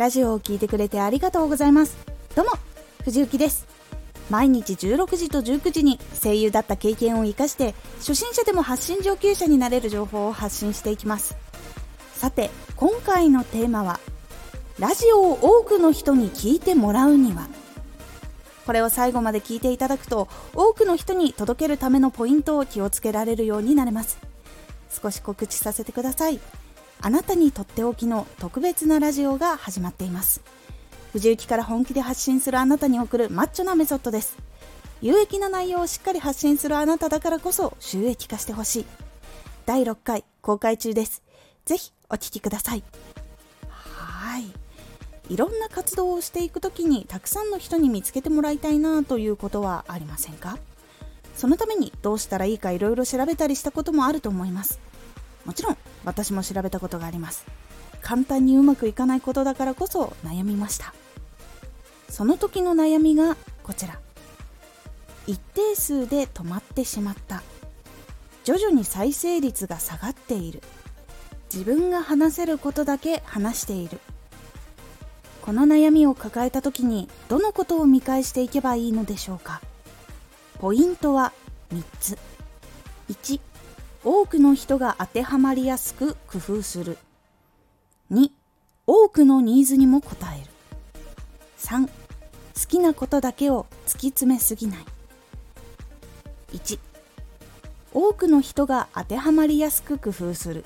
ラジオを聴いてくれてありがとうございます。どうも藤幸です。毎日16時と19時に声優だった経験を生かして初心者でも発信上級者になれる情報を発信していきます。さて今回のテーマはラジオを多くの人に聞いてもらうには。これを最後まで聞いていただくと多くの人に届けるためのポイントを気をつけられるようになれます。少し告知させてください。あなたにとっておきの特別なラジオが始まっています。藤雪から本気で発信するあなたに送るマッチョなメソッドです。有益な内容をしっかり発信するあなただからこそ収益化してほしい。第6回公開中です。ぜひお聴きください。はい。いろんな活動をしていく時にたくさんの人に見つけてもらいたいなということはありませんか？そのためにどうしたらいいかいろいろ調べたりしたこともあると思います。もちろん私も調べたことがあります。簡単にうまくいかないことだからこそ悩みました。その時の悩みがこちら。一定数で止まってしまった。徐々に再生率が下がっている。自分が話せることだけ話している。この悩みを抱えた時にどのことを見返していけばいいのでしょうか。ポイントは3つ。1多くの人が当てはまりやすく工夫する。2多くのニーズにも応える。3好きなことだけを突き詰めすぎない。1多くの人が当てはまりやすく工夫する。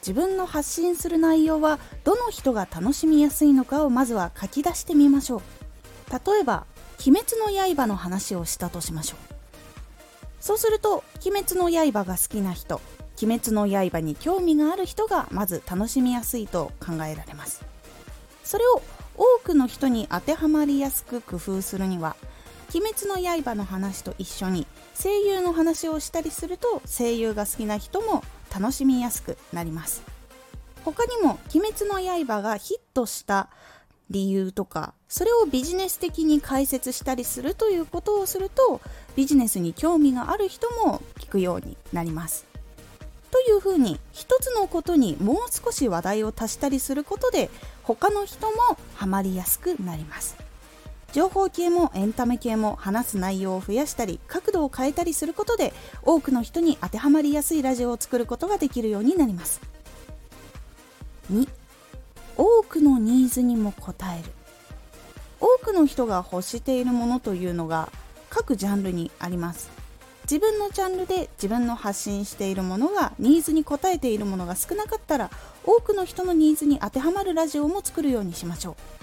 自分の発信する内容はどの人が楽しみやすいのかをまずは書き出してみましょう。例えば「鬼滅の刃」の話をしたとしましょう。そうすると「鬼滅の刃」が好きな人「鬼滅の刃」に興味がある人がまず楽しみやすいと考えられます。それを多くの人に当てはまりやすく工夫するには「鬼滅の刃」の話と一緒に声優の話をしたりすると声優が好きな人も楽しみやすくなります。他にも「鬼滅の刃」がヒットした理由とかそれをビジネス的に解説したりするということをするとビジネスに興味がある人も聞くようになります。というふうに一つのことにもう少し話題を足したりすることで他の人もハマりやすくなります。情報系もエンタメ系も話す内容を増やしたり角度を変えたりすることで多くの人に当てはまりやすいラジオを作ることができるようになります。2多くのニーズにも応える。多くの人が欲しているものというのが各ジャンルにあります。自分のジャンルで自分の発信しているものがニーズに応えているものが少なかったら多くの人のニーズに当てはまるラジオも作るようにしましょう。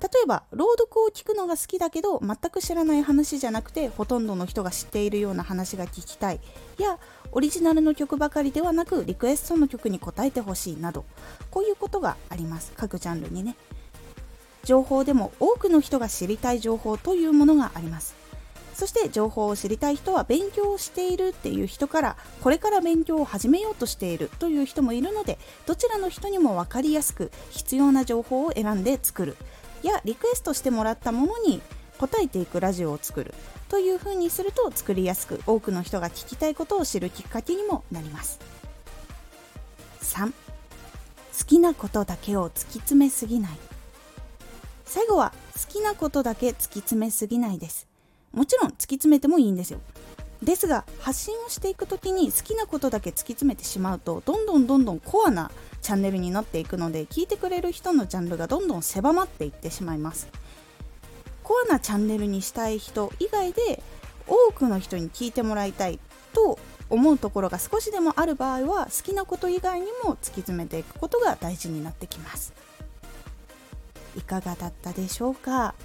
例えば朗読を聞くのが好きだけど全く知らない話じゃなくてほとんどの人が知っているような話が聞きたい。やオリジナルの曲ばかりではなくリクエストの曲に答えてほしいなど。こういうことがあります。各ジャンルにね。情報でも多くの人が知りたい情報というものがあります。そして情報を知りたい人は勉強をしているっていう人からこれから勉強を始めようとしているという人もいるのでどちらの人にも分かりやすく必要な情報を選んで作る。やリクエストしてもらったものに答えていくラジオを作る。というふうにすると作りやすく多くの人が聞きたいことを知るきっかけにもなります。3好きなことだけを突き詰めすぎない。最後は好きなことだけ突き詰めすぎないです。もちろん突き詰めてもいいんですよ。ですが発信をしていく時に好きなことだけ突き詰めてしまうとどんどんどんどんコアなチャンネルになっていくので聞いてくれる人のジャンルがどんどん狭まっていってしまいます。コアなチャンネルにしたい人以外で多くの人に聞いてもらいたいと思うところが少しでもある場合は好きなこと以外にも突き詰めていくことが大事になってきます。いかがだったでしょうか？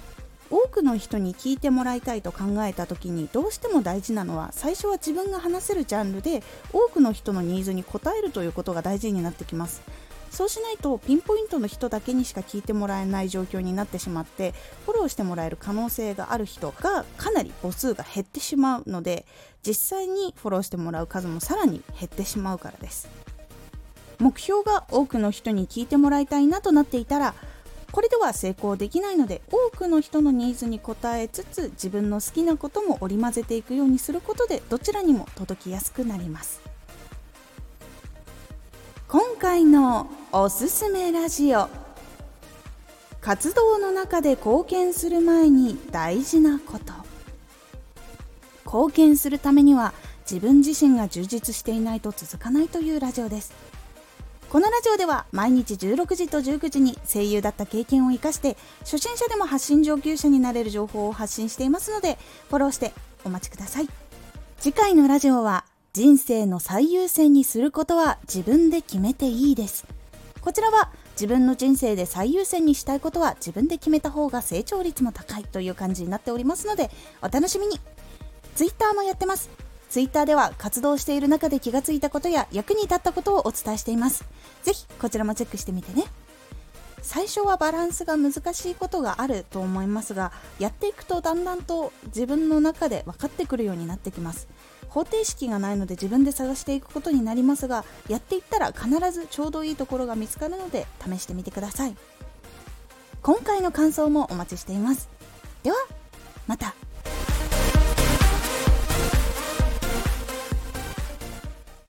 多くの人に聞いてもらいたいと考えた時にどうしても大事なのは最初は自分が話せるジャンルで多くの人のニーズに応えるということが大事になってきます。そうしないとピンポイントの人だけにしか聞いてもらえない状況になってしまってフォローしてもらえる可能性がある人がかなり母数が減ってしまうので実際にフォローしてもらう数もさらに減ってしまうからです。目標が多くの人に聞いてもらいたいなとなっていたらこれでは成功できないので多くの人のニーズに応えつつ自分の好きなことも織り交ぜていくようにすることでどちらにも届きやすくなります。今回のおすすめラジオ。活動の中で貢献する前に大事なこと。貢献するためには自分自身が充実していないと続かないというラジオです。このラジオでは毎日16時と19時に声優だった経験を生かして初心者でも発信上級者になれる情報を発信していますのでフォローしてお待ちください。次回のラジオは人生の最優先にすることは自分で決めていいです。こちらは自分の人生で最優先にしたいことは自分で決めた方が成長率も高いという感じになっておりますのでお楽しみに。Twitter もやってます。Twitter では活動している中で気がついたことや役に立ったことをお伝えしています。ぜひこちらもチェックしてみてね。最初はバランスが難しいことがあると思いますがやっていくとだんだんと自分の中で分かってくるようになってきます。方程式がないので自分で探していくことになりますがやっていったら必ずちょうどいいところが見つかるので試してみてください。今回の感想もお待ちしています。ではまた。